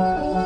Oh.